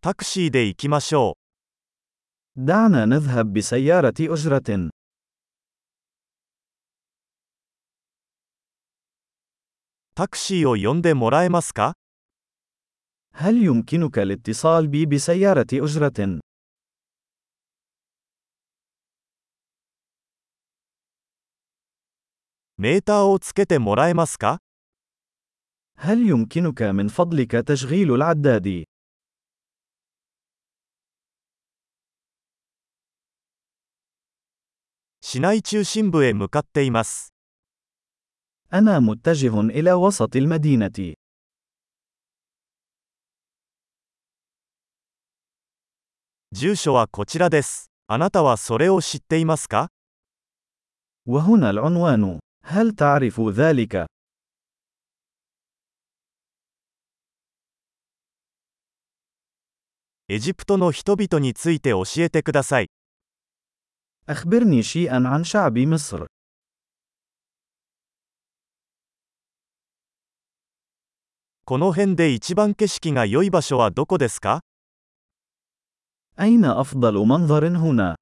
タクシーで行きましょう。دعنا نذهب بسيارة أجرة. تاكسي を呼んでもらえますか هل يمكنك الاتصال بي بسيارة أجرة؟ ميتر をつけてもらえますか هل يمكنك من فضلك تشغيل العداد؟ 市内中心部へ向かっています。 أنا متجه إلى وسط المدينة. 住所はこちらです。あなたはそれを知っていますか وهنا العنوان. هل تعرف ذلك؟ エジプトの人々について教えてください。 أخبرني شيئا عن شعب مصر. この辺で一番景色が良い場所はどこですか أين أفضل منظر هنا؟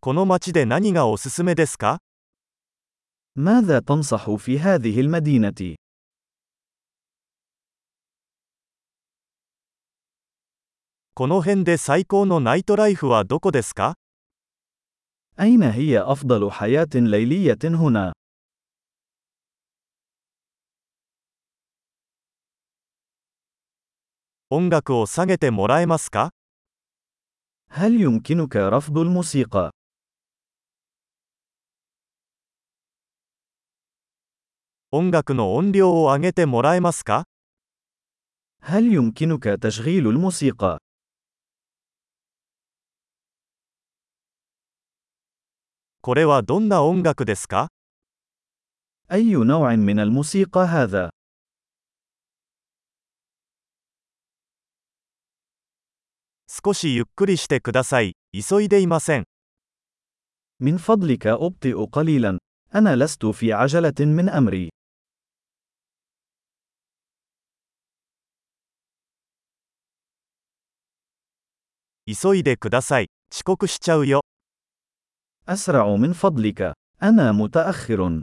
この街で何がおすすめですか ماذا تنصح في هذه المدينة؟ この辺で最高のナイトライフはどこですか أين هي أفضل حياة ليلية هنا؟ 音楽を下げてもらえますか هل يمكنك رفض الموسيقى؟ 音楽の音量を上げてもらえますか هل يمكنك تشغيل الموسيقى؟ これはどんな音楽ですか أي نوع من الموسيقى هذا؟ 少しゆっくりしてください。急いでいません。 من فضلك أبطئ قليلا. أنا لست في عجلة من أمري. 急いでください。遅刻しちゃうよ。 أسرع من فضلك. أنا متأخر.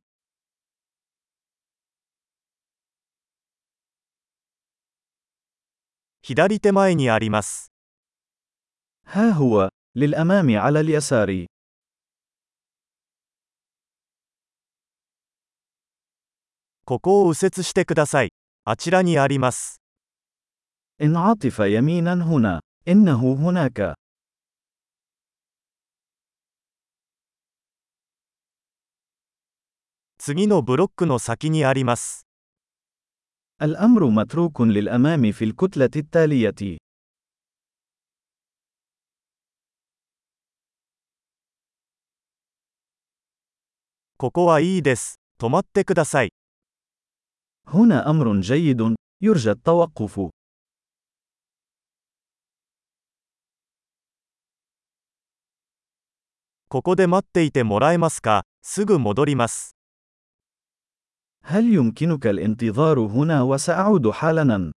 左手前にあります。 ها هو. للأمام على اليسار. ここを右折してください。あちらにあります。 انعطف يمينا هنا. إنه هناك. 次のブロックの先にあります。 الأمر متروك للأمام في الكتلة التالية. ここはいいです。止まってください。 هنا أمر جيد. يرجى التوقف. ここで待っていてもらえますかすぐ戻ります。 هل يمكنك الانتظار هنا وسأعود حالاً؟